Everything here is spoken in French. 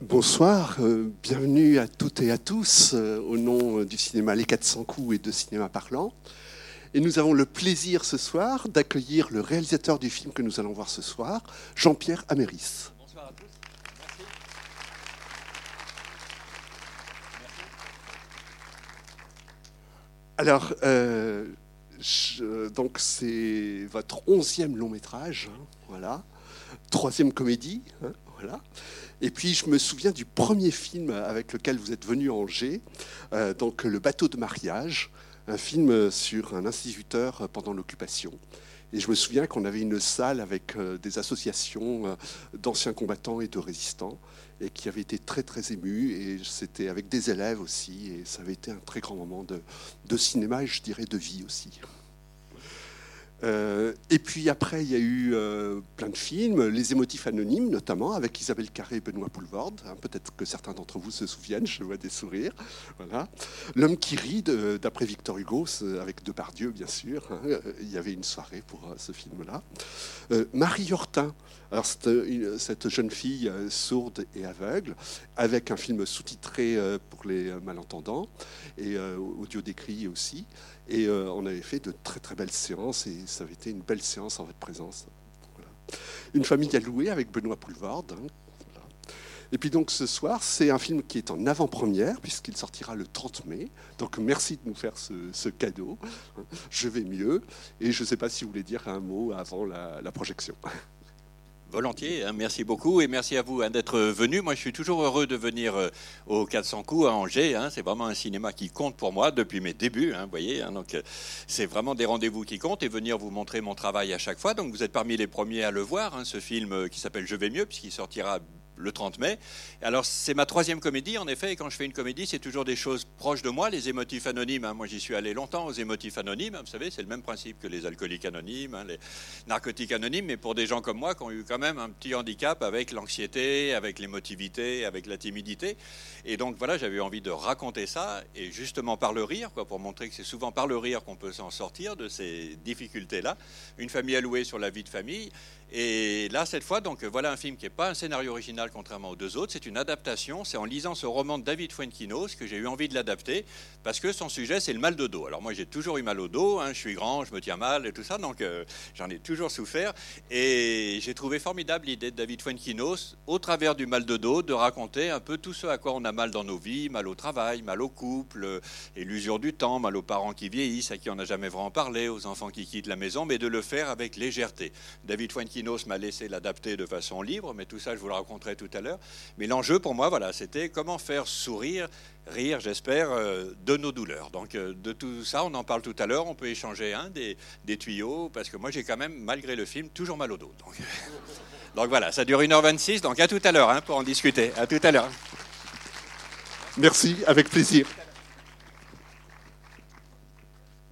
Bonsoir, euh, bienvenue à toutes et à tous euh, au nom du cinéma Les 400 coups et de Cinéma Parlant. Et nous avons le plaisir ce soir d'accueillir le réalisateur du film que nous allons voir ce soir, Jean-Pierre Améris. Bonsoir à tous. Merci. Alors, euh, donc c'est votre onzième long métrage, hein, voilà, troisième comédie, hein, voilà. Et puis je me souviens du premier film avec lequel vous êtes venu à Angers, euh, donc Le bateau de mariage, un film sur un instituteur pendant l'occupation. Et je me souviens qu'on avait une salle avec euh, des associations euh, d'anciens combattants et de résistants, et qui avait été très très ému. Et c'était avec des élèves aussi, et ça avait été un très grand moment de cinéma et je dirais de vie aussi. Euh, et puis après, il y a eu euh, plein de films, Les émotifs anonymes notamment, avec Isabelle Carré et Benoît Poulvorde. Hein, peut-être que certains d'entre vous se souviennent, je vois des sourires. Voilà. L'homme qui rit, d'après Victor Hugo, avec Depardieu, bien sûr. Hein, il y avait une soirée pour euh, ce film-là. Marie Hortin, alors cette, jeune fille sourde et aveugle, avec un film sous-titré pour les malentendants et audio décrit aussi. Et euh, on avait fait de très très belles séances ça avait été une belle séance en votre présence. Une famille à louer avec Benoît Poulvard. Hein, et puis donc ce soir, c'est un film qui est en avant-première puisqu'il sortira le 30 mai. Donc merci de nous faire ce, cadeau. Je vais mieux et je ne sais pas si vous voulez dire un mot avant la projection. Volontiers, hein, merci beaucoup et merci à vous hein, d'être venu. Moi, je suis toujours heureux de venir euh, au 400 coups à Angers. Hein. c'est vraiment un cinéma qui compte pour moi depuis mes débuts. vous voyez, donc euh, c'est vraiment des rendez-vous qui comptent et venir vous montrer mon travail à chaque fois. Donc vous êtes parmi les premiers à le voir, ce film euh, qui s'appelle Je vais mieux, puisqu'il sortira le 30 mai. Alors, c'est ma troisième comédie, en effet, et quand je fais une comédie, c'est toujours des choses proches de moi. Les émotifs anonymes, hein. moi j'y suis allé longtemps aux émotifs anonymes, vous savez, c'est le même principe que les alcooliques anonymes, hein, les narcotiques anonymes, mais pour des gens comme moi qui ont eu quand même un petit handicap avec l'anxiété, avec l'émotivité, avec la timidité. Et donc voilà, j'avais envie de raconter ça, et justement par le rire, quoi, pour montrer que c'est souvent par le rire qu'on peut s'en sortir de ces difficultés-là. Une famille allouée sur la vie de famille. Et là, cette fois, donc voilà un film qui n'est pas un scénario original contrairement aux deux autres. C'est une adaptation. C'est en lisant ce roman de David Fuenquinos que j'ai eu envie de l'adapter parce que son sujet, c'est le mal de dos. Alors moi, j'ai toujours eu mal au dos. Hein. je suis grand, je me tiens mal et tout ça, donc euh, j'en ai toujours souffert. Et j'ai trouvé formidable l'idée de David Fuenquinos, au travers du mal de dos, de raconter un peu tout ce à quoi on a mal dans nos vies, mal au travail, mal au couple, et l'usure du temps, mal aux parents qui vieillissent, à qui on n'a jamais vraiment parlé, aux enfants qui quittent la maison, mais de le faire avec légèreté. David Fuenquinos m'a laissé l'adapter de façon libre, mais tout ça, je vous le raconterai tout à l'heure. Mais l'enjeu pour moi, voilà, c'était comment faire sourire, rire, j'espère, euh, de nos douleurs. Donc euh, de tout ça, on en parle tout à l'heure. On peut échanger des, tuyaux, parce que moi, j'ai quand même, malgré le film, toujours mal au dos. Donc, donc voilà, ça dure 1h26, donc à tout à l'heure hein, pour en discuter. À tout à l'heure. Merci, avec plaisir.